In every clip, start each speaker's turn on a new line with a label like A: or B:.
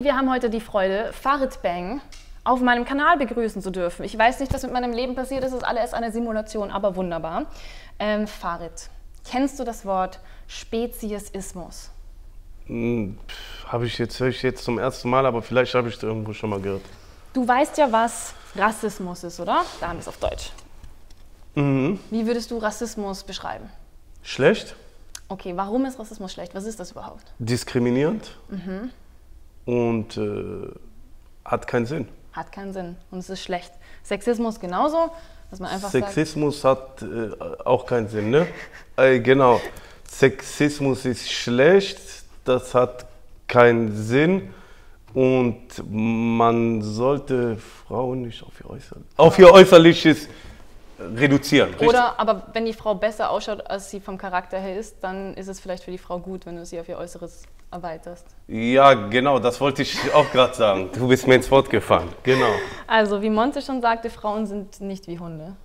A: Wir haben heute die Freude, Farid Bang auf meinem Kanal begrüßen zu dürfen. Ich weiß nicht, was mit meinem Leben passiert ist, es ist alles eine Simulation, aber wunderbar. Ähm, Farid, kennst du das Wort Speziesismus?
B: Hm, habe ich jetzt, höre ich jetzt zum ersten Mal, aber vielleicht habe ich es irgendwo schon mal gehört.
A: Du weißt ja, was Rassismus ist, oder? Da haben wir es auf Deutsch.
B: Mhm.
A: Wie würdest du Rassismus beschreiben?
B: Schlecht,
A: Okay, warum ist Rassismus schlecht? Was ist das überhaupt?
B: diskriminierend
A: Mhm.
B: Und äh, hat keinen Sinn.
A: Hat keinen Sinn und es ist schlecht. Sexismus genauso, dass man einfach sagt,
B: Sexismus hat äh, auch keinen Sinn, ne? äh, genau. Sexismus ist schlecht, das hat keinen Sinn und man sollte Frauen nicht auf ihr, Äußer auf ihr Äußerliches reduzieren. richtig?
A: Oder aber wenn die Frau besser ausschaut, als sie vom Charakter her ist, dann ist es vielleicht für die Frau gut, wenn du sie auf ihr Äußeres erweiterst.
B: Ja, genau, das wollte ich auch gerade sagen. Du bist mir ins Wort gefallen. Genau.
A: Also, wie Monte schon sagte, Frauen sind nicht wie Hunde.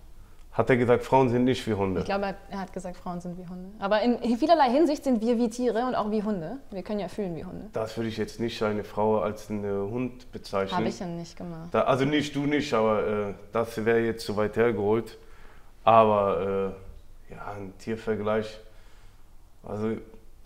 B: Hat er gesagt, Frauen sind nicht wie Hunde?
A: Ich glaube, er hat- gesagt, Frauen sind wie Hunde. Aber in vielerlei Hinsicht sind wir wie Tiere und auch wie Hunde. Wir können ja fühlen wie Hunde.
B: Das würde ich jetzt nicht eine Frau als einen Hund bezeichnen.
A: Habe ich ja nicht gemacht.
B: Da, also nicht du nicht, aber äh, das wäre jetzt zu weit hergeholt. Aber äh, ja, ein Tiervergleich. Also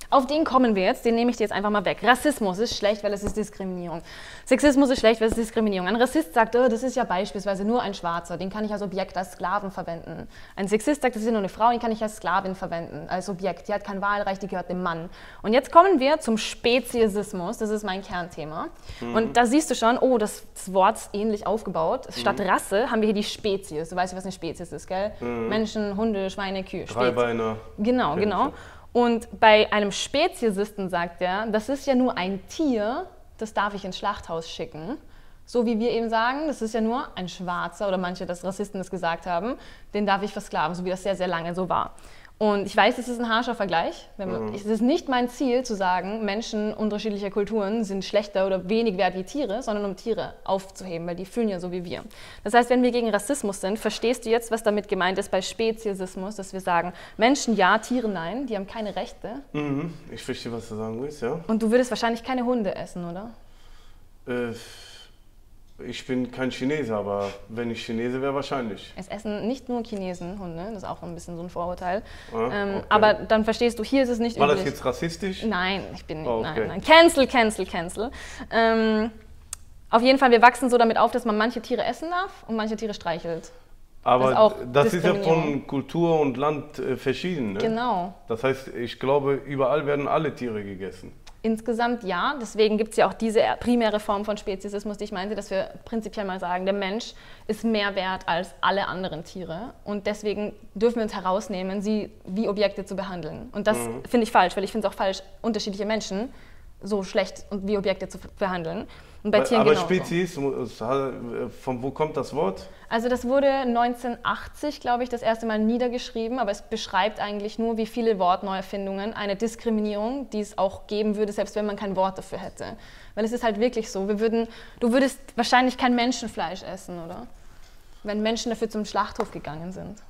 A: Auf den kommen wir jetzt, den nehme ich dir jetzt einfach mal weg. Rassismus ist schlecht, weil es ist Diskriminierung. Sexismus ist schlecht, weil es ist Diskriminierung. Ein Rassist sagt, oh, das ist ja beispielsweise nur ein Schwarzer, den kann ich als Objekt, als Sklaven verwenden. Ein Sexist sagt, das ist ja nur eine Frau, den kann ich als Sklavin verwenden, als Objekt. Die hat kein Wahlrecht, die gehört dem Mann. Und jetzt kommen wir zum Speziesismus, das ist mein Kernthema. Und da siehst du schon, oh, das, das Wort ist ähnlich aufgebaut. Statt Rasse haben wir hier die Spezies. Du weißt, was eine Spezies ist, gell? Menschen, Hunde, Schweine, Kühe.
B: Dreibeiner.
A: Genau,
B: ich
A: genau.
B: ja.
A: Und bei einem Speziesisten sagt er, das ist ja nur ein Tier, das darf ich ins Schlachthaus schicken. So wie wir eben sagen, das ist ja nur ein Schwarzer oder manche, dass Rassisten das gesagt haben, den darf ich versklaven, so wie das sehr, sehr lange so war. Und ich weiß, es ist ein harscher Vergleich. Man, Es ist nicht mein Ziel zu sagen, Menschen unterschiedlicher Kulturen sind schlechter oder wenig wert wie Tiere, sondern um Tiere aufzuheben, weil die fühlen ja so wie wir. Das heißt, wenn wir gegen Rassismus sind, verstehst du jetzt, was damit gemeint ist bei Speziesismus, dass wir sagen, Menschen ja, Tiere nein, die haben keine Rechte.
B: Mhm. Ich verstehe, was du sagen willst, ja.
A: Und du würdest wahrscheinlich keine Hunde essen, oder?
B: Äh, ich bin kein Chinese, aber wenn ich Chinese wäre, wahrscheinlich.
A: Es essen nicht nur Chinesen Hunde, das ist auch ein bisschen so ein Vorurteil.
B: Ah,
A: ähm,
B: okay.
A: Aber dann verstehst du, hier ist es nicht
B: War das jetzt rassistisch?
A: Nein, ich bin nicht.
B: Oh,
A: Nein,
B: okay.
A: nein. Cancel, cancel, cancel. Ähm, auf jeden Fall, wir wachsen so damit auf, dass man manche Tiere essen darf und manche Tiere streichelt.
B: Aber
A: Das
B: das ist ja von Kultur und Land äh, verschieden. Ne?
A: Genau.
B: Das heißt, ich glaube, überall werden alle Tiere gegessen.
A: Insgesamt ja. Deswegen gibt es ja auch diese primäre Form von Speziesismus, die ich meinte, dass wir prinzipiell mal sagen, der Mensch ist mehr wert als alle anderen Tiere. Und deswegen dürfen wir uns herausnehmen, sie wie Objekte zu behandeln. Und das
B: Mhm.
A: finde ich falsch, weil ich finde es auch falsch, unterschiedliche Menschen so schlecht und wie Objekte zu behandeln. Und bei Tieren
B: Aber
A: genauso.
B: Spezies, äh, von wo kommt das Wort?
A: Also das wurde 1980, glaube ich, das erste Mal niedergeschrieben, aber es beschreibt eigentlich nur, wie viele Wortneuerfindungen eine Diskriminierung, die es auch geben würde, selbst wenn man kein Wort dafür hätte. Weil es ist halt wirklich so, wir würden, du würdest wahrscheinlich kein Menschenfleisch essen, oder? Wenn Menschen dafür zum Schlachthof gegangen sind.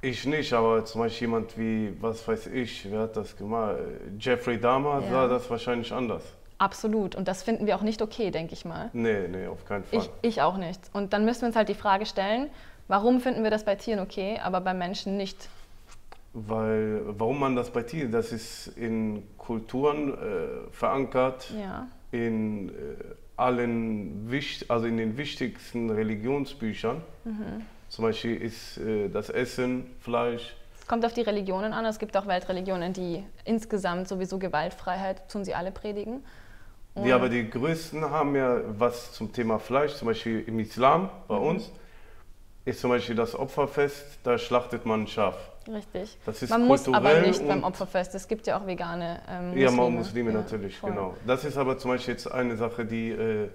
B: Ich nicht, aber zum Beispiel jemand wie, was weiß ich, wer hat das gemacht? Jeffrey Dahmer
A: Ja.
B: sah das wahrscheinlich anders.
A: Absolut. Und das finden wir auch nicht okay, denke ich mal.
B: Nee, nee, auf keinen Fall.
A: Ich, ich auch nicht. Und dann müssen wir uns halt die Frage stellen, warum finden wir das bei Tieren okay, aber bei Menschen nicht?
B: Weil, warum man das bei Tieren, das ist in Kulturen äh, verankert,
A: Ja.
B: in äh, allen, also in den wichtigsten Religionsbüchern.
A: Mhm.
B: Zum Beispiel ist äh, das Essen, Fleisch,
A: Es kommt auf die Religionen an. Es gibt auch Weltreligionen, die insgesamt sowieso Gewaltfreiheit tun sie alle predigen.
B: Die aber die größten haben ja was zum Thema Fleisch, zum Beispiel im Islam bei
A: Mhm.
B: uns ist zum Beispiel das Opferfest, da schlachtet man ein Schaf.
A: Richtig.
B: Das ist
A: Man muss aber nicht beim Opferfest. Es gibt ja auch vegane ähm, Muslime.
B: Ja, mal Muslime
A: Ja,
B: natürlich,
A: voll.
B: genau. Das ist aber zum Beispiel jetzt eine Sache, die, äh,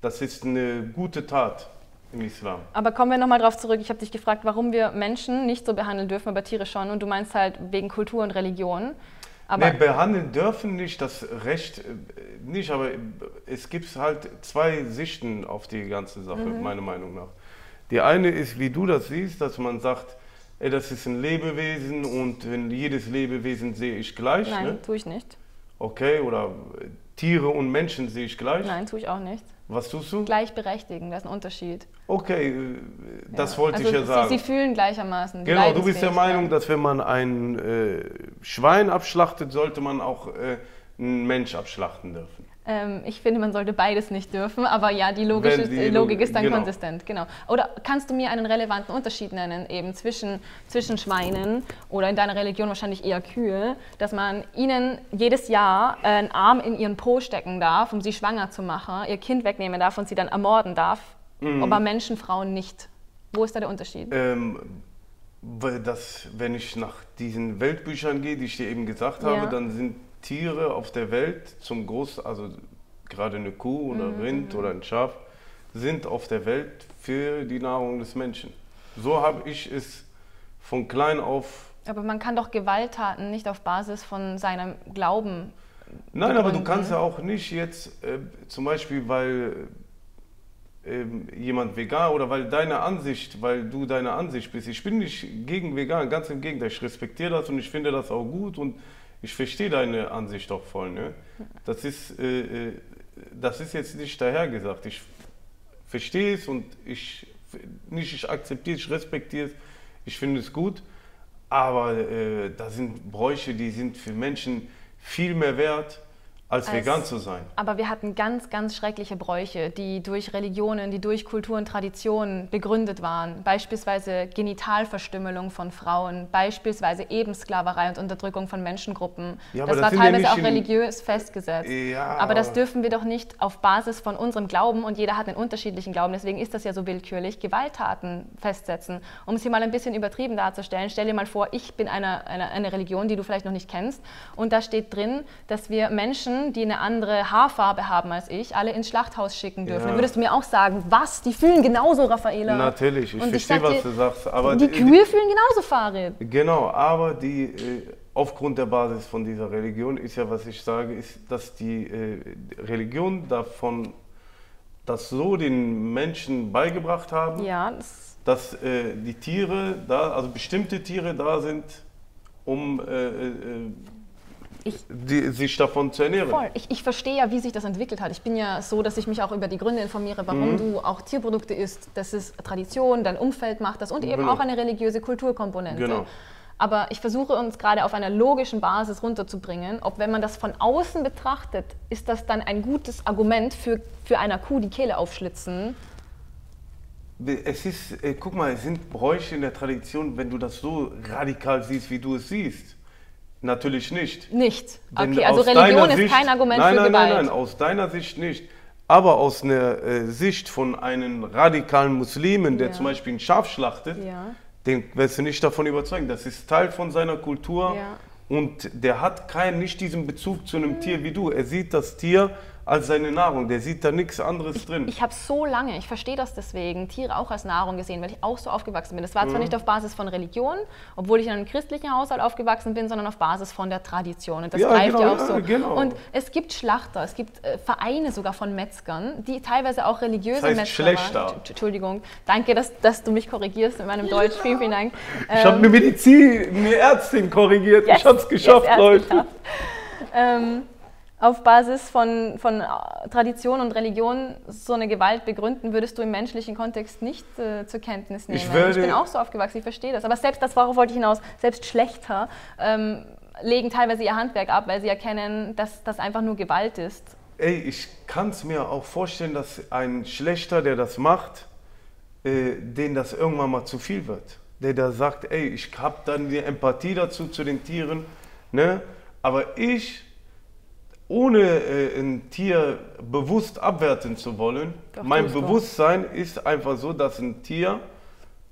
B: das ist eine gute Tat im Islam.
A: Aber kommen wir nochmal drauf zurück. Ich habe dich gefragt, warum wir Menschen nicht so behandeln dürfen, aber Tiere schon. Und du meinst halt wegen Kultur und Religion. Aber
B: nee, behandeln dürfen nicht, das Recht äh, nicht, aber es gibt halt zwei Sichten auf die ganze Sache,
A: Mhm.
B: meiner Meinung nach. Die eine ist, wie du das siehst, dass man sagt, ey, das ist ein Lebewesen und jedes Lebewesen sehe ich gleich.
A: nein,
B: Ne?
A: tue ich nicht.
B: Okay, oder äh, Tiere und Menschen sehe ich gleich.
A: Nein, tue ich auch nicht.
B: Was tust du?
A: Gleichberechtigen, das ist ein Unterschied.
B: Okay, äh, das
A: Ja.
B: wollte
A: also
B: ich ja
A: sie,
B: sagen.
A: Sie fühlen gleichermaßen.
B: Genau, du bist der. Meinung, dass wenn man ein äh, Schwein abschlachtet, sollte man auch äh, einen Mensch abschlachten dürfen.
A: Ähm, ich finde, man sollte beides nicht dürfen, aber ja, die, logische,
B: die
A: Logik ist dann
B: genau.
A: konsistent. Genau. Oder kannst du mir einen relevanten Unterschied nennen, eben zwischen, zwischen Schweinen oder in deiner Religion wahrscheinlich eher Kühe, dass man ihnen jedes Jahr einen Arm in ihren Po stecken darf, um sie schwanger zu machen, ihr Kind wegnehmen darf und sie dann ermorden darf,
B: Mhm.
A: aber Menschen, Frauen nicht? Wo ist da der Unterschied?
B: Ähm, weil das, wenn ich nach diesen Weltbüchern gehe, die ich dir eben gesagt habe,
A: Ja.
B: dann sind Tiere auf der Welt zum Groß, also gerade eine Kuh oder
A: Mhm,
B: Rind oder ein Schaf, sind auf der Welt für die Nahrung des Menschen. So habe ich es von klein auf.
A: Aber man kann doch Gewalttaten nicht auf Basis von seinem Glauben
B: Nein, aber du kannst ja auch nicht jetzt äh, zum Beispiel, weil ähm, jemand vegan oder weil deine Ansicht, weil du deine Ansicht bist. Ich bin nicht gegen vegan, ganz im Gegenteil. Ich respektiere das und ich finde das auch gut und ich verstehe deine Ansicht auch voll. Ne? Das, ist, äh, äh, das ist jetzt nicht dahergesagt. Ich verstehe es und ich nicht ich akzeptiere es, ich respektiere es. Ich finde es gut. Aber äh, da sind Bräuche, die sind für Menschen viel mehr wert, als,
A: Als-
B: vegan zu sein.
A: Aber wir hatten ganz, ganz schreckliche Bräuche, die durch Religionen, die durch Kultur und Tradition begründet waren. Beispielsweise Genitalverstümmelung von Frauen, beispielsweise Ebensklaverei und Unterdrückung von Menschengruppen.
B: Ja,
A: das
B: das
A: war
B: ja
A: teilweise auch religiös festgesetzt.
B: Ja,
A: aber das
B: aber-
A: dürfen wir doch nicht auf Basis von unserem Glauben und jeder hat einen unterschiedlichen Glauben, deswegen ist das ja so willkürlich, Gewalttaten festsetzen. Um es hier mal ein bisschen übertrieben darzustellen, stell dir mal vor, ich bin eine, eine, eine Religion, die du vielleicht noch nicht kennst und da steht drin, dass wir Menschen, die eine andere Haarfarbe haben als ich, alle ins Schlachthaus schicken dürfen.
B: Ja.
A: Dann würdest du mir auch sagen, was, die fühlen genauso, Raffaela.
B: Natürlich, ich
A: Und
B: verstehe,
A: sag dir,
B: was du sagst. Aber
A: die Kühe fühlen genauso, Farid.
B: Genau, aber die, äh, aufgrund der Basis von dieser Religion ist ja, was ich sage, ist, dass die äh, Religion davon, das so den Menschen beigebracht haben,
A: Ja, das,
B: dass äh, die Tiere da, also bestimmte Tiere da sind, um äh, äh,
A: Ich-
B: die, sich davon zu ernähren.
A: Voll. Ich, ich verstehe ja, wie sich das entwickelt hat. Ich bin ja so, dass ich mich auch über die Gründe informiere, warum
B: Mhm.
A: du auch Tierprodukte isst. Das ist Tradition, dein Umfeld macht das und eben
B: Genau.
A: auch eine religiöse Kulturkomponente.
B: Genau.
A: Aber ich versuche uns gerade auf einer logischen Basis runterzubringen, ob wenn man das von außen betrachtet, ist das dann ein gutes Argument für, für einer Kuh die Kehle aufschlitzen.
B: Es ist, äh, guck mal, es sind Bräuche in der Tradition, wenn du das so radikal siehst, wie du es siehst. Natürlich nicht.
A: Nicht.
B: Wenn
A: Okay, also Religion ist
B: Sicht-
A: kein Argument
B: nein,
A: für
B: nein,
A: Gewalt.
B: Nein, nein, aus deiner Sicht nicht. Aber aus einer äh, Sicht von einem radikalen Muslimen, der
A: Ja.
B: zum Beispiel ein Schaf schlachtet,
A: Ja.
B: den wirst du nicht davon überzeugen. Das ist Teil von seiner Kultur
A: Ja.
B: und der hat keinen, nicht diesen Bezug zu einem Tier wie du. Er sieht das Tier als seine Nahrung, der sieht da nichts anderes drin.
A: Ich habe so lange, ich verstehe das deswegen, Tiere auch als Nahrung gesehen, weil ich auch so aufgewachsen bin. Das war zwar
B: Mhm.
A: nicht auf Basis von Religion, obwohl ich in einem christlichen Haushalt aufgewachsen bin, sondern auf Basis von der Tradition. Und das
B: Ja,
A: greift
B: genau,
A: ja auch
B: ja,
A: so.
B: genau.
A: Und es gibt Schlachter, es gibt äh, Vereine sogar von Metzgern, die teilweise auch religiöse
B: Das heißt
A: Metzger
B: Schlechter.
A: waren. T- Entschuldigung, danke, dass, dass du mich korrigierst mit meinem Deutsch. Vielen, vielen Dank.
B: Ich habe eine Medizin, eine Ärztin korrigiert. ich habe es geschafft,
A: hat's
B: Leute.
A: Ähm, auf Basis von, von äh, Tradition und Religion so eine Gewalt begründen, würdest du im menschlichen Kontext nicht äh, zur Kenntnis nehmen.
B: Ich würde-
A: bin auch so aufgewachsen, ich verstehe das. Aber selbst das, worauf wollte ich hinaus, selbst Schlechter ähm, legen teilweise ihr Handwerk ab, weil sie erkennen, dass das einfach nur Gewalt ist.
B: Ey, ich kann es mir auch vorstellen, dass ein Schlechter, der das macht, äh, den das irgendwann mal zu viel wird. Der da sagt, ey, ich habe dann die Empathie dazu zu den Tieren, ne? aber ich, ohne äh, ein Tier bewusst abwerten zu wollen,
A: Doch,
B: mein. Bewusstsein ist einfach so, dass ein Tier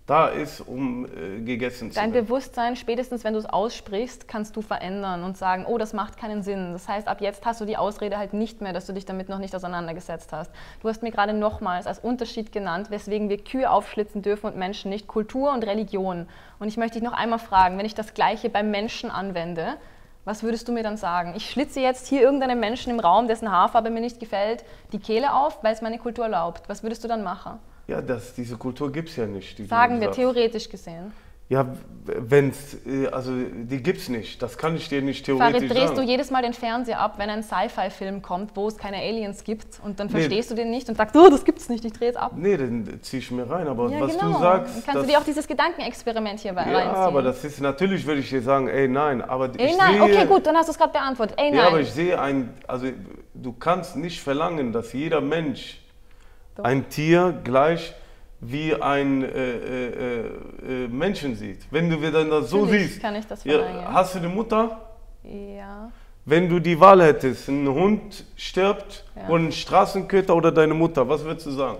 B: da ist, um äh, gegessen zu
A: Dein
B: werden.
A: Bewusstsein, spätestens wenn du es aussprichst, kannst du verändern und sagen, oh, das macht keinen Sinn. Das heißt, ab jetzt hast du die Ausrede halt nicht mehr, dass du dich damit noch nicht auseinandergesetzt hast. Du hast mir gerade nochmals als Unterschied genannt, weswegen wir Kühe aufschlitzen dürfen und Menschen nicht, Kultur und Religion. Und ich möchte dich noch einmal fragen, wenn ich das Gleiche beim Menschen anwende, was würdest du mir dann sagen? Ich schlitze jetzt hier irgendeinem Menschen im Raum, dessen Haarfarbe mir nicht gefällt, die Kehle auf, weil es meine Kultur erlaubt. Was würdest du dann machen?
B: Ja, das, diese Kultur gibt es ja nicht.
A: Sagen wir theoretisch gesehen.
B: Ja, wenn's, äh, also die gibt's nicht. Das kann ich dir nicht theoretisch
A: Farid, drehst
B: sagen.
A: du jedes Mal den Fernseher ab, wenn ein Sci-Fi-Film kommt, wo es keine Aliens gibt und dann verstehst du den nicht und sagst, oh, das gibt's nicht, ich drehe es ab.
B: Nee, dann zieh ich mir rein. Aber
A: Ja,
B: was
A: genau.
B: du sagst.
A: Dann kannst du dir auch dieses Gedankenexperiment hier bei
B: ja,
A: reinziehen.
B: aber das ist natürlich, würde ich dir sagen, ey, nein. Aber
A: Ey,
B: ich
A: nein,
B: sehe,
A: okay, gut, dann hast du es gerade beantwortet. Ey, nein.
B: Ja, aber ich sehe ein, also du kannst nicht verlangen, dass jeder Mensch
A: Doch.
B: ein Tier gleich wie ein äh, äh, äh, äh, Menschen sieht. Wenn du dann das so
A: Natürlich
B: siehst,
A: kann ich das
B: ja, hast du eine Mutter?
A: ja.
B: Wenn du die Wahl hättest, ein Hund stirbt
A: Ja.
B: oder ein Straßenköter oder deine Mutter, was würdest du sagen?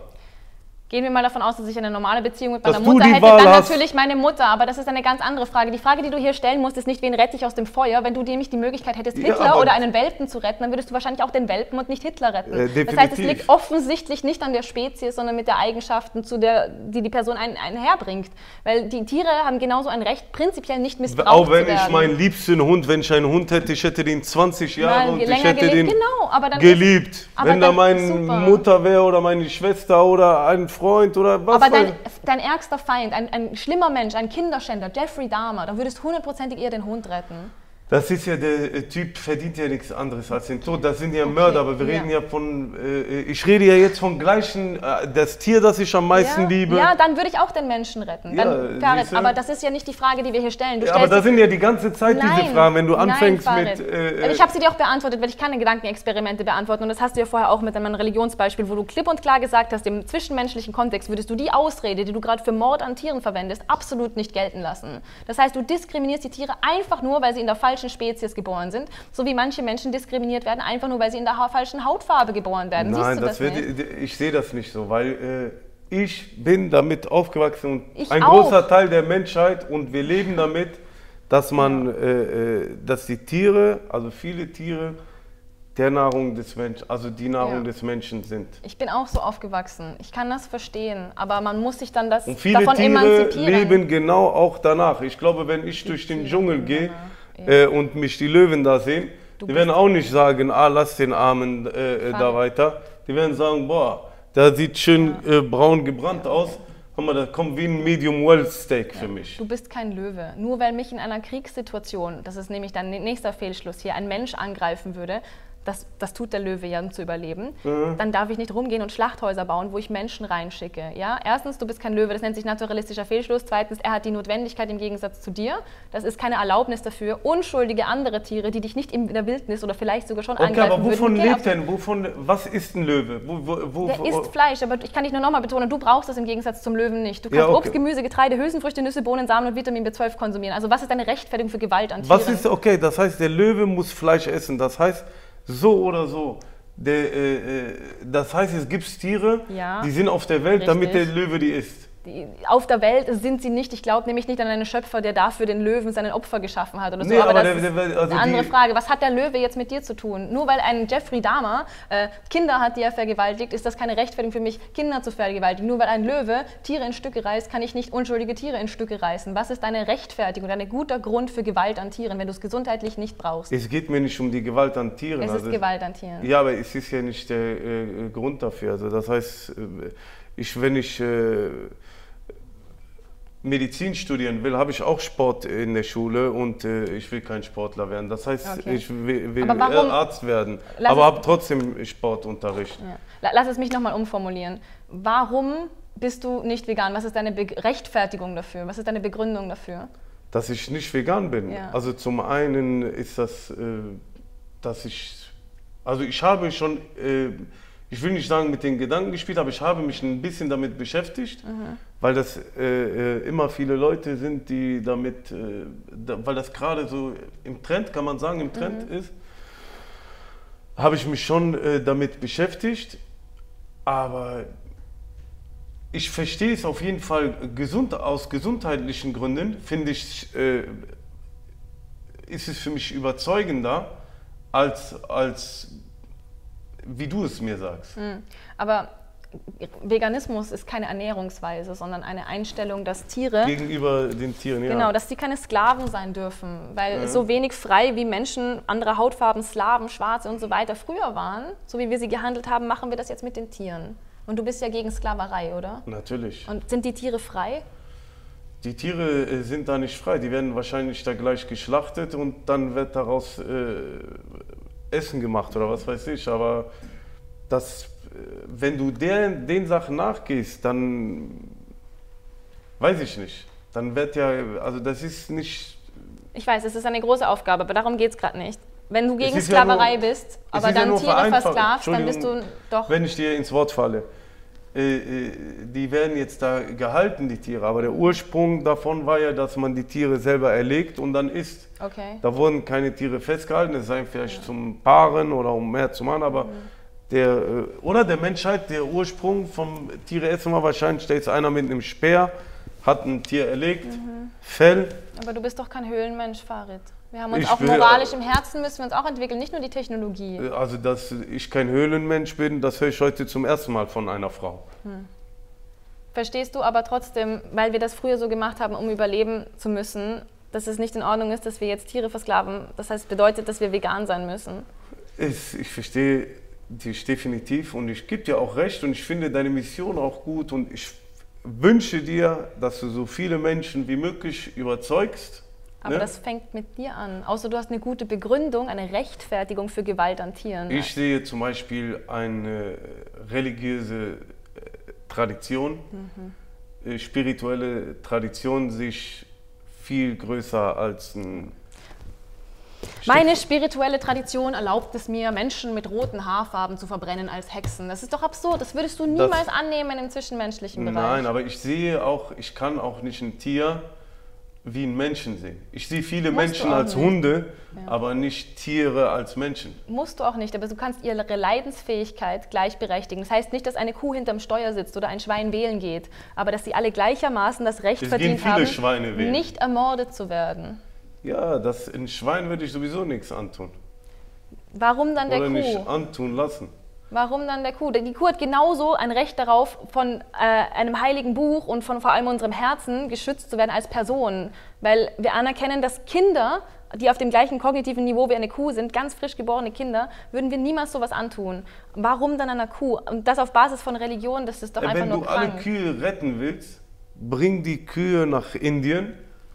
A: Gehen wir mal davon aus, dass ich eine normale Beziehung mit
B: Dass
A: meiner
B: du
A: Mutter hätte,
B: Wahl
A: dann
B: hast.
A: natürlich meine Mutter. Aber das ist eine ganz andere Frage. Die Frage, die du hier stellen musst, ist nicht, wen rette ich aus dem Feuer. Wenn du nämlich die Möglichkeit hättest,
B: Ja,
A: Hitler
B: aber-
A: oder einen Welpen zu retten, dann würdest du wahrscheinlich auch den Welpen und nicht Hitler retten.
B: Äh,
A: das heißt, es liegt offensichtlich nicht an der Spezies, sondern mit der Eigenschaften, zu der, die die Person ein, einherbringt. Weil die Tiere haben genauso ein Recht, prinzipiell nicht missbraucht
B: Auch wenn
A: zu werden.
B: ich meinen liebsten Hund, wenn ich einen Hund hätte, ich hätte den 20 Jahre und ich hätte
A: gelebt,
B: den
A: genau, aber dann
B: geliebt.
A: Aber
B: wenn da
A: dann-
B: meine
A: super.
B: Mutter wäre oder meine Schwester oder ein Freund oder was
A: Aber dein, dein ärgster Feind, ein, ein schlimmer Mensch, ein Kinderschänder, Jeffrey Dahmer, da würdest du hundertprozentig eher den Hund retten.
B: Das ist ja, der äh, Typ verdient ja nichts anderes als den Tod. Das sind ja Mörder, aber wir
A: ja.
B: reden ja von, äh, ich rede ja jetzt vom gleichen, äh, das Tier, das ich am meisten
A: ja?
B: liebe.
A: Ja, dann würde ich auch den Menschen retten.
B: Ja,
A: Dann, Farid,
B: siehste?
A: aber das ist ja nicht die Frage, die wir hier stellen.
B: Ja, aber das sind ja die ganze Zeit
A: Nein,
B: diese Fragen, wenn du
A: nein,
B: anfängst
A: Farid.
B: mit... Äh,
A: ich habe sie dir auch beantwortet, weil ich kann Gedankenexperimente beantworten und das hast du ja vorher auch mit einem Religionsbeispiel, wo du klipp und klar gesagt hast, im zwischenmenschlichen Kontext würdest du die Ausrede, die du gerade für Mord an Tieren verwendest, absolut nicht gelten lassen. Das heißt, du diskriminierst die Tiere einfach nur, weil sie in der falschen Spezies geboren sind, so wie manche Menschen diskriminiert werden, einfach nur, weil sie in der falschen Hautfarbe geboren werden.
B: Nein, das
A: das,
B: wird, ich sehe das nicht so, weil äh, ich bin damit aufgewachsen und
A: Ich
B: ein
A: auch.
B: großer Teil der Menschheit und wir leben damit, dass man, äh, äh, dass die Tiere, also viele Tiere, der Nahrung des Menschen, also die Nahrung
A: Ja.
B: des Menschen sind.
A: Ich bin auch so aufgewachsen. Ich kann das verstehen, aber man muss sich dann das
B: Und viele
A: davon
B: Tiere
A: emanzipieren.
B: leben genau auch danach. Ich glaube, wenn ich durch den Dschungel gehe äh, und mich die Löwen da sehen, die werden auch nicht sagen, ah, lass den Armen äh, äh, da weiter. Die werden sagen, boah, der sieht schön äh, braun gebrannt aus. Guck mal, das kommt wie ein Medium Well Steak für mich.
A: Du bist kein Löwe. Nur weil mich in einer Kriegssituation, das ist nämlich dein nächster Fehlschluss hier, ein Mensch angreifen würde, das, das tut der Löwe ja, um zu überleben,
B: Mhm.
A: dann darf ich nicht rumgehen und Schlachthäuser bauen, wo ich Menschen reinschicke. Ja? Erstens, du bist kein Löwe, das nennt sich naturalistischer Fehlschluss. Zweitens, er hat die Notwendigkeit im Gegensatz zu dir. Das ist keine Erlaubnis dafür. Unschuldige andere Tiere, die dich nicht in der Wildnis oder vielleicht sogar schon
B: Okay,
A: angreifen
B: aber wovon
A: würden.
B: lebt denn? Wovon, was ist ein Löwe? Wo, wo, wo,
A: Der isst Fleisch, aber ich kann dich nur nochmal betonen, du brauchst das im Gegensatz zum Löwen nicht. Du
B: Ja,
A: kannst
B: okay.
A: Obst, Gemüse, Getreide, Hülsenfrüchte, Nüsse, Bohnen, Samen und Vitamin B12 konsumieren. Also was ist deine Rechtfertigung für Gewalt an Tieren?
B: Was ist okay? Das heißt, der Löwe muss Fleisch essen. Das heißt, so oder so. Der, äh, äh, das heißt, es gibt Tiere,
A: Ja.
B: die sind auf der Welt, damit der
A: Richtig.
B: Löwe die isst.
A: Die- Auf der Welt sind sie nicht. Ich glaube nämlich nicht an einen Schöpfer, der dafür den Löwen seinen Opfer geschaffen hat oder so.
B: Nee, aber
A: das
B: der-
A: ist
B: der- also
A: eine andere Frage. Was hat der Löwe jetzt mit dir zu tun? Nur weil ein Jeffrey Dahmer äh, Kinder hat, die er vergewaltigt, ist das keine Rechtfertigung für mich, Kinder zu vergewaltigen. Nur weil ein Löwe Tiere in Stücke reißt, kann ich nicht unschuldige Tiere in Stücke reißen. Was ist deine Rechtfertigung, dein guter Grund für Gewalt an Tieren, wenn du es gesundheitlich nicht brauchst?
B: Es geht mir nicht um die Gewalt an Tieren.
A: Es ist
B: also-
A: Gewalt an Tieren.
B: Ja, aber es ist ja nicht der äh, Grund dafür. Also das heißt, äh, ich, wenn ich äh, Medizin studieren will, habe ich auch Sport in der Schule und äh, ich will kein Sportler werden. Das heißt,
A: Okay.
B: ich will, will
A: warum-
B: Arzt werden,
A: Lass
B: aber habe trotzdem Sportunterricht.
A: Ja. La- Lass es mich nochmal umformulieren. Warum bist du nicht vegan? Was ist deine Be Rechtfertigung dafür? Was ist deine Begründung dafür?
B: Dass ich nicht vegan bin.
A: Ja.
B: Also zum einen ist das, äh, dass ich, also ich habe schon, äh, ich will nicht sagen mit den Gedanken gespielt, aber ich habe mich ein bisschen damit beschäftigt,
A: Mhm.
B: weil das äh, äh, immer viele Leute sind, die damit, äh, da, weil das gerade so im Trend, kann man sagen, im Trend
A: Mhm.
B: ist, habe ich mich schon äh, damit beschäftigt, aber ich verstehe es auf jeden Fall gesund, aus gesundheitlichen Gründen, finde ich, äh, ist es für mich überzeugender, als, als wie du es mir sagst.
A: Hm. Aber Veganismus ist keine Ernährungsweise, sondern eine Einstellung, dass Tiere
B: Gegenüber den Tieren, ja.
A: Genau, dass sie keine Sklaven sein dürfen, weil so wenig frei wie Menschen anderer Hautfarben, Slaven, Schwarze und so weiter früher waren, so wie wir sie gehandelt haben, machen wir das jetzt mit den Tieren. Und du bist ja gegen Sklaverei, oder?
B: Natürlich.
A: Und sind die Tiere frei?
B: Die Tiere äh, sind da nicht frei, die werden wahrscheinlich da gleich geschlachtet und dann wird daraus äh, Essen gemacht oder was weiß ich. Aber das, wenn du den, den Sachen nachgehst, dann weiß ich nicht. Dann wird ja, also das ist nicht.
A: Ich weiß, es ist eine große Aufgabe, aber darum geht es gerade nicht. Wenn du gegen Sklaverei ja nur, bist, aber dann ja Tiere versklavst, dann bist du doch.
B: Wenn ich dir ins Wort falle. Äh, äh, die werden jetzt da gehalten, die Tiere. Aber der Ursprung davon war ja, dass man die Tiere selber erlegt und dann isst.
A: Okay.
B: Da wurden keine Tiere festgehalten, es sei vielleicht ja. zum Paaren oder um mehr zu machen, aber mhm. der, äh, oder der Menschheit, der Ursprung vom Tiere essen war wahrscheinlich, da ist einer mit einem Speer, hat ein Tier erlegt, mhm. Fell.
A: Aber du bist doch kein Höhlenmensch, Farid. Wir haben uns ich auch moralisch im Herzen müssen wir uns auch entwickeln, nicht nur die Technologie.
B: Also, dass ich kein Höhlenmensch bin, das höre ich heute zum ersten Mal von einer Frau. Hm.
A: Verstehst du aber trotzdem, weil wir das früher so gemacht haben, um überleben zu müssen, dass es nicht in Ordnung ist, dass wir jetzt Tiere versklaven? Das heißt, bedeutet, dass wir vegan sein müssen?
B: Ich, ich verstehe dich definitiv und ich gebe dir auch recht und ich finde deine Mission auch gut und ich wünsche dir, dass du so viele Menschen wie möglich überzeugst
A: aber ne? das fängt mit dir an. Außer du hast eine gute Begründung, eine Rechtfertigung für Gewalt an Tieren.
B: Ich sehe zum Beispiel eine religiöse äh, Tradition, mhm. Äh, spirituelle Tradition sich viel größer als ein
A: meine spirituelle Tradition erlaubt es mir, Menschen mit roten Haarfarben zu verbrennen als Hexen. Das ist doch absurd. Das würdest du niemals das, annehmen im zwischenmenschlichen Bereich.
B: Nein, aber ich sehe auch, ich kann auch nicht ein Tier wie einen Menschen sehe. Ich sehe viele Musst Menschen als nicht. Hunde, ja. aber nicht Tiere als Menschen.
A: Musst du auch nicht, aber du kannst ihre Leidensfähigkeit gleichberechtigen. Das heißt nicht, dass eine Kuh hinterm Steuer sitzt oder ein Schwein wählen geht, aber dass sie alle gleichermaßen das Recht es verdient haben, nicht ermordet zu werden.
B: Ja, das, ein Schwein würde ich sowieso nichts antun.
A: Warum dann der
B: oder
A: Kuh?
B: Oder nicht antun lassen.
A: Warum dann der Kuh? Die Kuh hat genauso ein Recht darauf, von äh, einem heiligen Buch und von vor allem unserem Herzen geschützt zu werden als Person. Weil wir anerkennen, dass Kinder, die auf dem gleichen kognitiven Niveau wie eine Kuh sind, ganz frisch geborene Kinder, würden wir niemals sowas antun. Warum dann einer Kuh? Und das auf Basis von Religion, das ist doch ja, einfach nur
B: krank. Wenn du alle Kühe retten willst, bring die Kühe nach Indien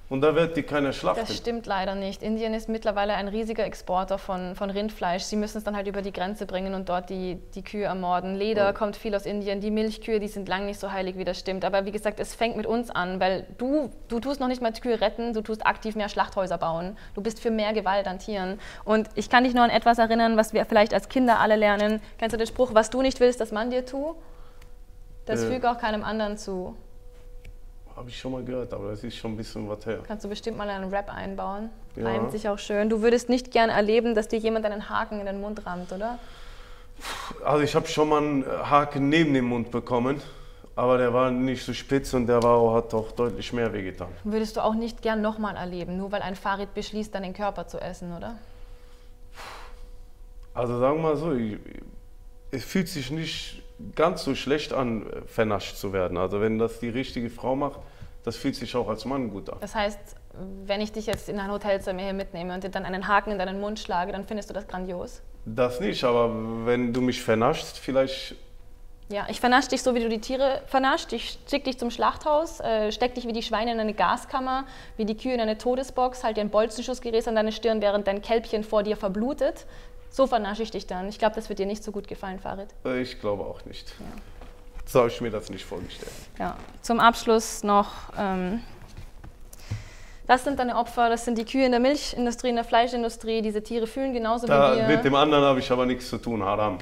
B: und da wird die keiner schlachten.
A: Das stimmt leider nicht. Indien ist mittlerweile ein riesiger Exporter von, von Rindfleisch. Sie müssen es dann halt über die Grenze bringen und dort die, die Kühe ermorden. Leder oh. kommt viel aus Indien. Die Milchkühe, die sind lang nicht so heilig, wie das stimmt. Aber wie gesagt, es fängt mit uns an, weil du, du tust noch nicht mal Kühe retten, du tust aktiv mehr Schlachthäuser bauen. Du bist für mehr Gewalt an Tieren. Und ich kann dich nur an etwas erinnern, was wir vielleicht als Kinder alle lernen. Kennst du den Spruch, was du nicht willst, dass man dir tut? Das äh. füge auch keinem anderen zu.
B: Habe ich schon mal gehört, aber das ist schon ein bisschen was her.
A: Kannst du bestimmt mal einen Rap einbauen. Ja. Reimt sich auch schön. Du würdest nicht gern erleben, dass dir jemand einen Haken in den Mund rammt, oder?
B: Also ich habe schon mal einen Haken neben dem Mund bekommen, aber der war nicht so spitz und der war, hat auch deutlich mehr wehgetan.
A: Würdest du auch nicht gern nochmal erleben, nur weil ein Farid beschließt, deinen Körper zu essen, oder?
B: Also sagen wir mal so, ich, es fühlt sich nicht ganz so schlecht an, vernascht zu werden. Also wenn das die richtige Frau macht, das fühlt sich auch als Mann gut an.
A: Das heißt, wenn ich dich jetzt in ein Hotelzimmer hier mitnehme und dir dann einen Haken in deinen Mund schlage, dann findest du das grandios?
B: Das nicht, aber wenn du mich vernaschst, vielleicht...
A: Ja, ich vernasche dich so, wie du die Tiere vernascht. Ich schicke dich zum Schlachthaus, äh, steck dich wie die Schweine in eine Gaskammer, wie die Kühe in eine Todesbox, halt dir ein Bolzenschussgerät an deine Stirn, während dein Kälbchen vor dir verblutet. So vernasche ich dich dann. Ich glaube, das wird dir nicht so gut gefallen, Farid.
B: Äh, ich glaube auch nicht. Ja. So habe ich mir das nicht vorgestellt.
A: Ja, zum Abschluss noch. Ähm, das sind deine Opfer, das sind die Kühe in der Milchindustrie, in der Fleischindustrie. Diese Tiere fühlen genauso da, wie wir.
B: Mit dem anderen habe ich aber nichts zu tun, Haram.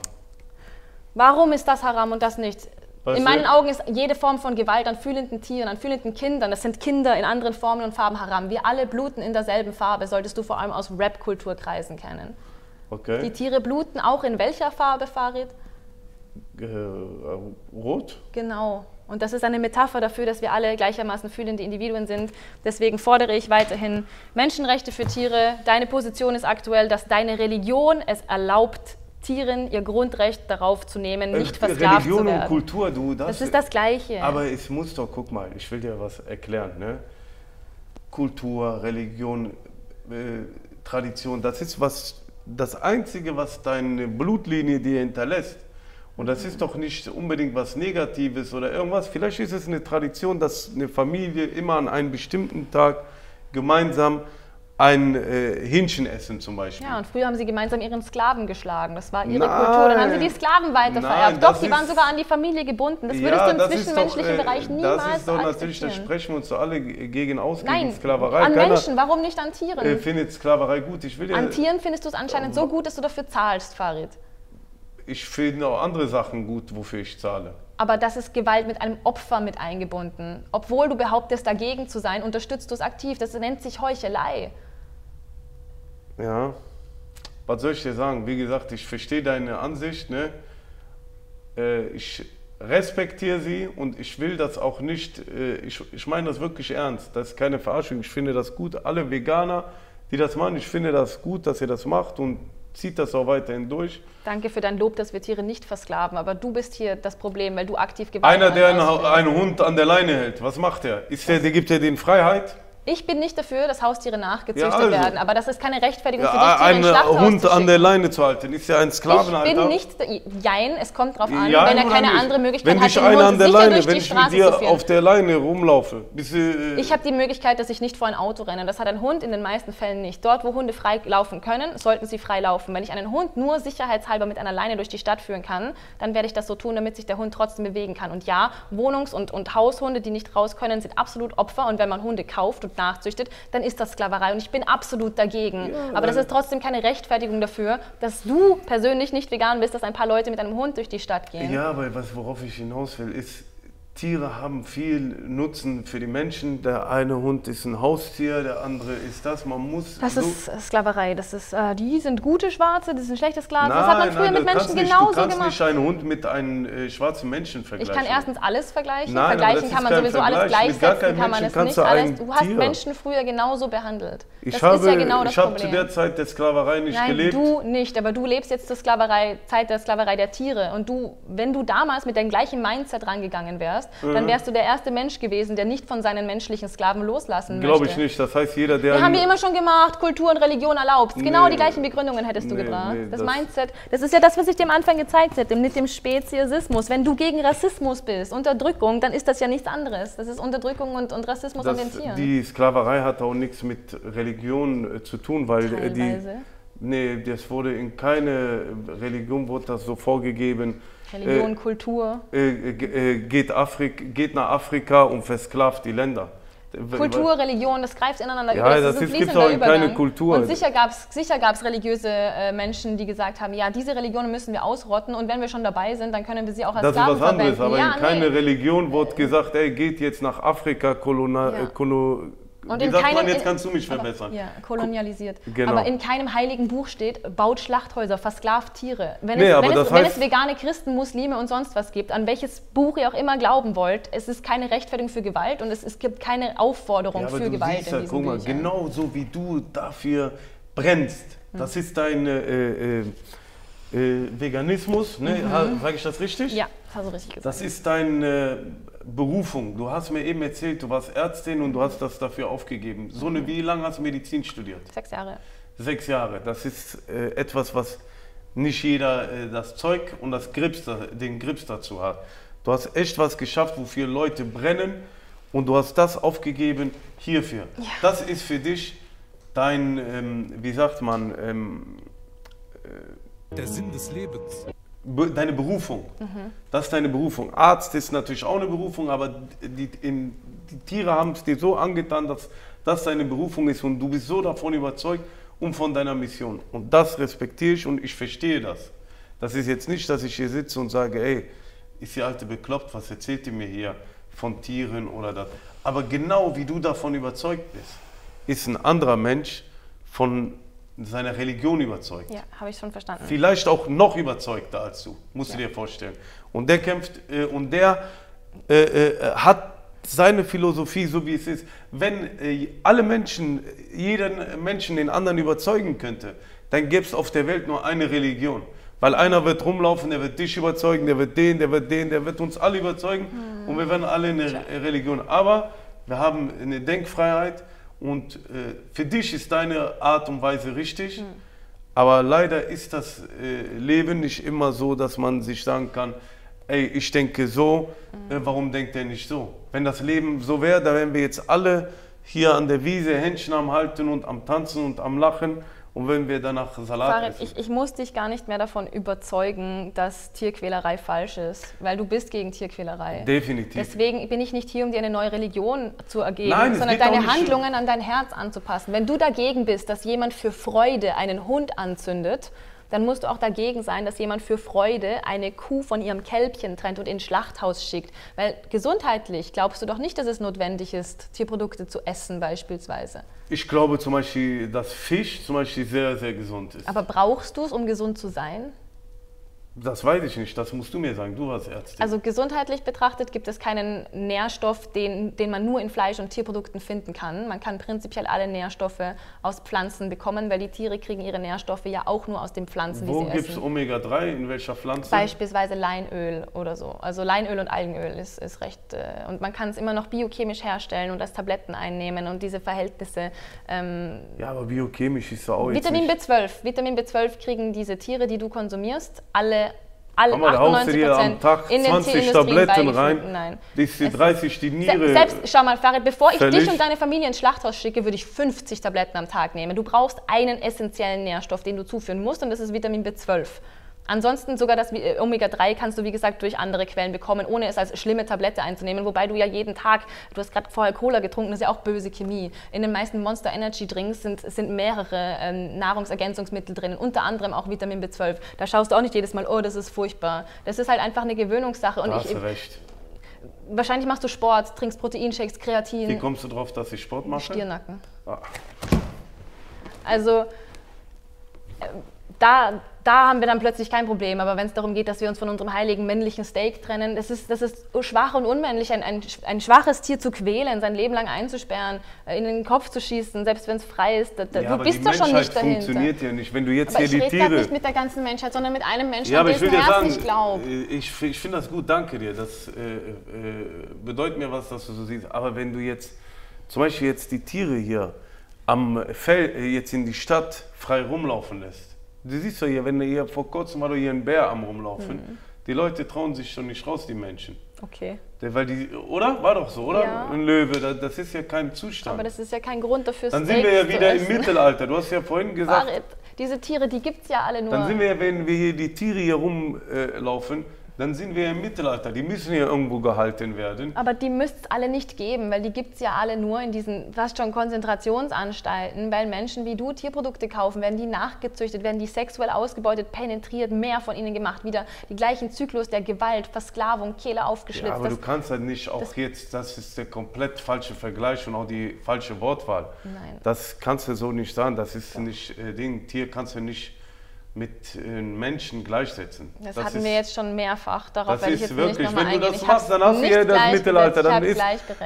A: Warum ist das Haram und das nicht? Weißt in meinen? Augen ist jede Form von Gewalt an fühlenden Tieren, an fühlenden Kindern, das sind Kinder in anderen Formen und Farben Haram. Wir alle bluten in derselben Farbe, solltest du vor allem aus Rap-Kulturkreisen kennen.
B: Okay.
A: Die Tiere bluten auch in welcher Farbe, Farid?
B: Äh, rot.
A: Genau. Und das ist eine Metapher dafür, dass wir alle gleichermaßen fühlende Individuen sind. Deswegen fordere ich weiterhin Menschenrechte für Tiere. Deine Position ist aktuell, dass deine Religion es erlaubt, Tieren ihr Grundrecht darauf zu nehmen, nicht äh, versklavt
B: Religion
A: zu werden.
B: und Kultur, du
A: das. Das ist das Gleiche.
B: Aber es muss doch, guck mal, ich will dir was erklären. Ne? Kultur, Religion, äh, Tradition, das ist was das Einzige, was deine Blutlinie dir hinterlässt. Und das ist doch nicht unbedingt was Negatives oder irgendwas. Vielleicht ist es eine Tradition, dass eine Familie immer an einem bestimmten Tag gemeinsam ein äh, Hähnchen essen zum Beispiel.
A: Ja, und früher haben sie gemeinsam ihren Sklaven geschlagen. Das war ihre
B: Nein.
A: Kultur. Dann haben sie die Sklaven weitervererbt. Doch,
B: das
A: die waren sogar an die Familie gebunden. Das würdest
B: Ja,
A: du im zwischenmenschlichen
B: doch, äh,
A: Bereich niemals
B: Das ist doch natürlich, da sprechen wir uns doch alle gegen aus,
A: Nein,
B: gegen Sklaverei.
A: an
B: Keiner,
A: Menschen. Warum nicht an Tieren?
B: äh, findet Sklaverei gut. Ich will ja,
A: an Tieren findest du es anscheinend so gut, dass du dafür zahlst, Farid.
B: ich finde auch andere Sachen gut, wofür ich zahle.
A: Aber das ist Gewalt mit einem Opfer mit eingebunden. Obwohl du behauptest, dagegen zu sein, unterstützt du es aktiv. Das nennt sich Heuchelei.
B: Ja, was soll ich dir sagen? Wie gesagt, ich verstehe deine Ansicht. Ne? Äh, ich respektiere sie und ich will das auch nicht, äh, ich, ich meine das wirklich ernst. Das ist keine Verarschung. Ich finde das gut. Alle Veganer, die das machen, ich finde das gut, dass ihr das macht und zieht das auch weiterhin durch.
A: Danke für dein Lob, dass wir Tiere nicht versklaven. Aber du bist hier das Problem, weil du aktiv Gewalt
B: Einer, der einen, einen Hund an der Leine hält, was macht er? Ist der, der gibt er den Freiheit?
A: Ich bin nicht dafür, dass Haustiere nachgezüchtet
B: Ja, also.
A: werden, aber das ist keine Rechtfertigung für dich,
B: Ja,
A: Tiere
B: einen
A: Schlachthaus
B: Hund an der. Leine zu halten, ist ja ein
A: Ich
B: Sklavenhalter.
A: bin nicht, jein, es kommt drauf an,
B: Ja,
A: wenn er keine andere Möglichkeit
B: wenn
A: hat, den Hund
B: an der Leine,
A: durch
B: wenn
A: die
B: ich mit
A: Straße
B: dir auf der Leine rumlaufe, bist du, äh,
A: Ich habe die Möglichkeit, dass ich nicht vor ein Auto renne. Das hat ein Hund in den meisten Fällen nicht. Dort, wo Hunde frei laufen können, sollten sie frei laufen. Wenn ich einen Hund nur sicherheitshalber mit einer Leine durch die Stadt führen kann, dann werde ich das so tun, damit sich der Hund trotzdem bewegen kann. Und ja, Wohnungs- und, und Haushunde, die nicht raus können, sind absolut Opfer. Und wenn man Hunde kauft und nachzüchtet, dann ist das Sklaverei. Und ich bin absolut dagegen. Aber das ist trotzdem keine Rechtfertigung dafür, dass du persönlich nicht vegan bist, dass ein paar Leute mit einem Hund durch die Stadt gehen.
B: ja, aber was, worauf ich hinaus will, ist, Tiere haben viel Nutzen für die Menschen. Der eine Hund ist ein Haustier, der andere ist das. Man muss
A: Das
B: so
A: ist Sklaverei. Das ist, äh, die sind gute Schwarze, das sind schlechte Sklaven. das hat man früher
B: nein,
A: mit
B: du
A: Menschen
B: nicht,
A: genauso
B: Du kannst
A: gemacht.
B: nicht einen Hund mit einem äh, schwarzen Menschen
A: Ich
B: vergleichen.
A: kann erstens alles vergleichen.
B: Nein,
A: vergleichen kann man sowieso alles
B: Vergleich. Mit gar
A: gleichsetzen, kann man es nicht.
B: du
A: Alles, du hast
B: Tier-
A: Menschen früher genauso behandelt.
B: Ich
A: das
B: habe,
A: ist ja genau das
B: ich habe
A: Problem.
B: zu der Zeit der Sklaverei nicht
A: Nein,
B: gelebt.
A: du nicht, aber du lebst jetzt zur Sklaverei, Zeit der Sklaverei der Tiere. Und du, wenn du damals mit deinem gleichen Mindset rangegangen wärst, dann wärst du der erste Mensch gewesen, der nicht von seinen menschlichen Sklaven loslassen möchte.
B: Glaube ich nicht. Das heißt, jeder, der.
A: Wir haben wir immer schon gemacht, Kultur und Religion erlaubt. Genau
B: Nee.
A: die gleichen Begründungen hättest du
B: Nee,
A: gebracht.
B: nee,
A: das,
B: das-
A: Mindset, das ist ja das, was ich dir am Anfang gezeigt habe, mit dem Speziesismus. Wenn du gegen Rassismus bist, Unterdrückung, dann ist das ja nichts anderes. Das ist Unterdrückung und, und Rassismus an den
B: das,
A: Tieren.
B: die Sklaverei hat auch nichts mit Religion äh, zu tun, weil äh, die. Nee, das wurde in keine Religion wurde das so vorgegeben.
A: Religion, Kultur.
B: Äh, äh, ge- äh, geht, Afrik, geht nach Afrika und versklavt die Länder.
A: Kultur, Religion, das greift ineinander
B: Ja,
A: über.
B: das
A: ist ein
B: ist-
A: fließender
B: auch in keine. Kultur.
A: Und sicher gab es sicher gab's religiöse äh, Menschen, die gesagt haben, ja, diese Religionen müssen wir ausrotten und wenn wir schon dabei sind, dann können wir sie auch als
B: Das ist
A: Sklaven
B: was anderes,
A: verwenden.
B: aber
A: ja,
B: in keine
A: nee.
B: Religion wurde gesagt, ey, geht jetzt nach Afrika, kolona,
A: Ja.
B: äh,
A: Und in keinem,
B: man, jetzt kannst du mich
A: aber-
B: verbessern.
A: Ja, kolonialisiert.
B: Genau.
A: Aber in keinem heiligen Buch steht, baut Schlachthäuser, versklavt Tiere. Wenn,
B: Nee,
A: es,
B: aber
A: wenn, es, wenn es vegane Christen, Muslime und sonst was gibt, an welches Buch ihr auch immer glauben wollt, es ist keine Rechtfertigung für Gewalt und es, es gibt keine Aufforderung
B: Ja, aber
A: für Gewalt
B: siehst
A: in diesen
B: guck mal,
A: Büchern.
B: genauso wie du dafür brennst, das ist dein äh, äh, äh, Veganismus, ne?
A: Mhm.
B: Sage ich das richtig?
A: Ja, hast du richtig gesagt.
B: Das ist deine Berufung. Du hast mir eben erzählt, du warst Ärztin und du hast das dafür aufgegeben. So eine, wie lange hast du Medizin studiert?
A: Sechs Jahre.
B: Sechs Jahre. Das ist äh, etwas, was nicht jeder äh, das Zeug und das Grips, den Grips dazu hat. Du hast echt was geschafft, wofür Leute brennen und du hast das aufgegeben hierfür. Das ist für dich dein, ähm, wie sagt man, ähm,
C: Der Sinn des Lebens.
B: Be- deine Berufung. Das ist deine Berufung. Arzt ist natürlich auch eine Berufung, aber die, in, die Tiere haben es dir so angetan, dass das deine Berufung ist und du bist so davon überzeugt und von deiner Mission. Und das respektiere ich und ich verstehe das. Das ist jetzt nicht, dass ich hier sitze und sage, ey, ist die Alte bekloppt, was erzählt die mir hier von Tieren oder das. Aber genau wie du davon überzeugt bist, ist ein anderer Mensch von seiner Religion überzeugt.
A: Ja, habe ich schon verstanden.
B: Vielleicht auch noch überzeugter als du, musst du dir vorstellen. Und der kämpft äh, und der äh, äh, hat seine Philosophie, so wie es ist. Wenn äh, alle Menschen, jeden Menschen den anderen überzeugen könnte, dann gäbe es auf der Welt nur eine Religion. Weil einer wird rumlaufen, der wird dich überzeugen, der wird den, der wird den, der wird uns alle überzeugen und wir werden alle eine Religion. Aber wir haben eine Denkfreiheit und äh, für dich ist deine Art und Weise richtig. Aber leider ist das äh, Leben nicht immer so, dass man sich sagen kann, ey, ich denke so, äh, warum denkt er nicht so? Wenn das Leben so wäre, dann wären wir jetzt alle hier an der Wiese Händchen am Halten und am Tanzen und am Lachen und wenn wir danach Salat
A: Farid,
B: essen.
A: ich, ich muss dich gar nicht mehr davon überzeugen, dass Tierquälerei falsch ist, weil du bist gegen Tierquälerei.
B: Definitiv.
A: Deswegen bin ich nicht hier, um dir eine neue Religion zu ergeben,
B: Nein,
A: sondern deine Handlungen an dein Herz anzupassen. Wenn du dagegen bist, dass jemand für Freude einen Hund anzündet, dann musst du auch dagegen sein, dass jemand für Freude eine Kuh von ihrem Kälbchen trennt und ins Schlachthaus schickt. Weil gesundheitlich glaubst du doch nicht, dass es notwendig ist, Tierprodukte zu essen beispielsweise.
B: Ich glaube zum Beispiel, dass Fisch zum Beispiel sehr, sehr gesund ist.
A: Aber brauchst du es, um gesund zu sein?
B: Das weiß ich nicht, das musst du mir sagen, du als Ärztin.
A: Also gesundheitlich betrachtet gibt es keinen Nährstoff, den, den man nur in Fleisch- und Tierprodukten finden kann. Man kann prinzipiell alle Nährstoffe aus Pflanzen bekommen, weil die Tiere kriegen ihre Nährstoffe ja auch nur aus den Pflanzen,
B: Wo
A: die sie
B: gibt es
A: essen.
B: Omega-3, in welcher Pflanze?
A: Beispielsweise Leinöl oder so. Also Leinöl und Algenöl ist, ist recht. Äh, und man kann es immer noch biochemisch herstellen und als Tabletten einnehmen und diese Verhältnisse. Ähm,
B: Ja, aber biochemisch ist ja auch
A: Vitamin
B: nicht...
A: B12. Vitamin B12 kriegen diese Tiere, die du konsumierst, alle. Alle
B: am
A: 98%
B: Tag
A: in den
B: 20
A: Tierindustrie
B: Tabletten rein.
A: Nein.
B: bis die
A: Es-
B: 30 die Niere...
A: selbst, schau mal, Farid, bevor ich dich und deine Familie ins Schlachthaus schicke, würde ich 50 Tabletten am Tag nehmen. Du brauchst einen essentiellen Nährstoff, den du zuführen musst, und das ist Vitamin B12. Ansonsten sogar das äh, Omega-3 kannst du, wie gesagt, durch andere Quellen bekommen, ohne es als schlimme Tablette einzunehmen. Wobei du ja jeden Tag, du hast gerade vorher Cola getrunken, das ist ja auch böse Chemie. In den meisten Monster Energy Drinks sind, sind mehrere ähm, Nahrungsergänzungsmittel drin, unter anderem auch Vitamin B12. Da schaust du auch nicht jedes Mal, oh, das ist furchtbar. Das ist halt einfach eine Gewöhnungssache. Und
B: da
A: ich,
B: hast du recht.
A: wahrscheinlich machst du Sport, trinkst Proteinshakes,
B: Wie
A: Kreatin,
B: kommst du drauf, dass ich Sport mache?
A: Stirnacken.
B: Ah.
A: Also äh, da, da haben wir dann plötzlich kein Problem. Aber wenn es darum geht, dass wir uns von unserem heiligen männlichen Steak trennen, das ist, das ist schwach und unmännlich, ein, ein, ein schwaches Tier zu quälen, sein Leben lang einzusperren, äh, in den Kopf zu schießen, selbst wenn es frei ist. Da,
B: Ja,
A: du bist
B: die
A: doch schon nicht dahinter.
B: funktioniert ja nicht. Wenn du jetzt
A: Aber
B: hier
A: ich
B: die Tiere...
A: nicht mit der ganzen Menschheit, sondern mit einem Menschen,
B: Ja, aber
A: an
B: ich will dir
A: Herz
B: sagen,
A: ich
B: äh, ich, ich finde das gut, danke dir. Das äh, äh, bedeutet mir was, dass du so siehst. Aber wenn du jetzt zum Beispiel jetzt die Tiere hier am Feld, äh, jetzt in die Stadt frei rumlaufen lässt. Du siehst doch hier, wenn hier vor kurzem war doch hier ein Bär am rumlaufen.
A: Mhm.
B: Die Leute trauen sich schon nicht raus, die Menschen.
A: Okay.
B: Der, weil die, oder? War doch so, oder?
A: Ja.
B: Ein Löwe, das, das ist ja kein Zustand.
A: Aber das ist ja kein Grund dafür,
B: Dann sind wir ja wieder im. Mittelalter. Du hast ja vorhin gesagt,
A: Farid, diese Tiere, die gibt es ja alle nur.
B: Dann sind wir, ja, wenn wir hier die Tiere hier rumlaufen, äh, dann sind wir im Mittelalter. Die müssen ja irgendwo gehalten werden.
A: Aber die müsste es alle nicht geben, weil die gibt es ja alle nur in diesen fast schon Konzentrationsanstalten, weil Menschen wie du Tierprodukte kaufen, werden die nachgezüchtet, werden die sexuell ausgebeutet, penetriert, mehr von ihnen gemacht, wieder die gleichen Zyklus der Gewalt, Versklavung, Kehle
B: Ja,
A: aufgeschlitzt.
B: aber
A: das,
B: du kannst halt nicht auch
A: das-
B: jetzt, das ist der komplett falsche Vergleich und auch die falsche Wortwahl.
A: Nein.
B: Das kannst du so nicht sagen. Das ist nicht äh, Ding. Tier kannst du nicht mit äh, Menschen gleichsetzen.
A: das,
B: das
A: hatten
B: ist,
A: wir jetzt schon mehrfach, darauf
B: Das
A: werde ich
B: ist
A: jetzt
B: wirklich,
A: nicht
B: wenn du
A: eingehen.
B: das
A: Ich
B: machst, dann hast du ja das Mittelalter. Dann ist,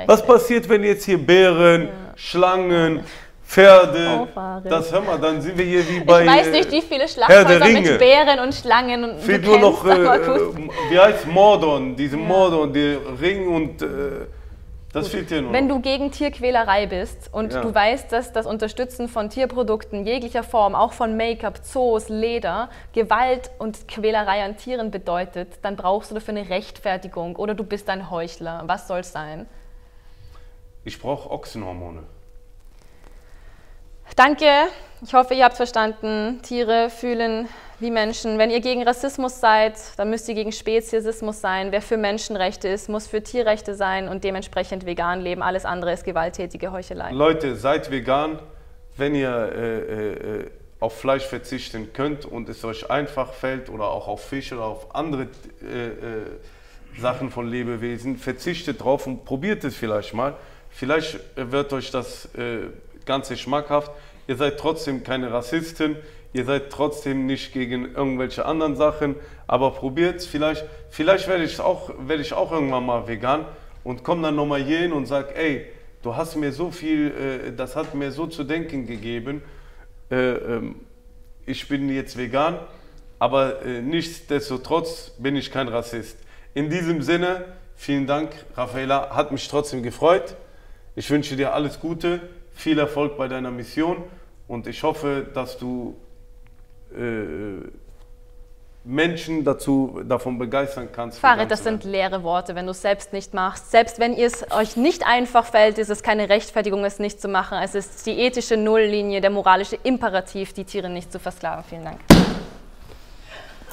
B: was passiert, wenn jetzt hier Bären, Schlangen, Pferde,
A: Farid.
B: das hör mal, dann sind wir hier wie bei...
A: Ich weiß
B: äh,
A: nicht, wie viele Schlachthäuser mit Bären und Schlangen und
B: Fehlt
A: du
B: nur noch, äh, äh, wie heißt Mordor, diese Mordor, der Ring und äh, das fehlt dir nur
A: Wenn du gegen Tierquälerei bist und
B: Ja.
A: du weißt, dass das Unterstützen von Tierprodukten jeglicher Form, auch von Make-up, Zoos, Leder, Gewalt und Quälerei an Tieren bedeutet, dann brauchst du dafür eine Rechtfertigung oder du bist ein Heuchler. Was soll's sein?
B: Ich brauche Ochsenhormone.
A: Danke. Ich hoffe, ihr habt verstanden. Tiere fühlen wie Menschen. Wenn ihr gegen Rassismus seid, dann müsst ihr gegen Speziesismus sein. Wer für Menschenrechte ist, muss für Tierrechte sein und dementsprechend vegan leben. Alles andere ist gewalttätige Heuchelei.
B: Leute, seid vegan, wenn ihr äh, äh, äh, auf Fleisch verzichten könnt und es euch einfach fällt oder auch auf Fisch oder auf andere äh, äh, Sachen von Lebewesen, verzichtet drauf und probiert es vielleicht mal. Vielleicht äh, wird euch das Ganze schmackhaft. Ihr seid trotzdem keine Rassisten, ihr seid trotzdem nicht gegen irgendwelche anderen Sachen, aber probiert es. Vielleicht, vielleicht werde ich auch, werde ich auch irgendwann mal vegan und komme dann nochmal hier hin und sage, ey, du hast mir so viel, äh, das hat mir so zu denken gegeben. Äh, ähm, ich bin jetzt vegan, aber äh, nichtsdestotrotz bin ich kein Rassist. In diesem Sinne, vielen Dank, Raffaella, hat mich trotzdem gefreut. Ich wünsche dir alles Gute, viel Erfolg bei deiner Mission und ich hoffe, dass du äh, Menschen dazu, davon begeistern kannst.
A: Farid, das sind leere Worte, wenn du es selbst nicht machst. Selbst wenn ihr es euch nicht einfach fällt, ist es keine Rechtfertigung, es nicht zu machen. Es ist die ethische Nulllinie, der moralische Imperativ, die Tiere nicht zu versklaven. Vielen Dank.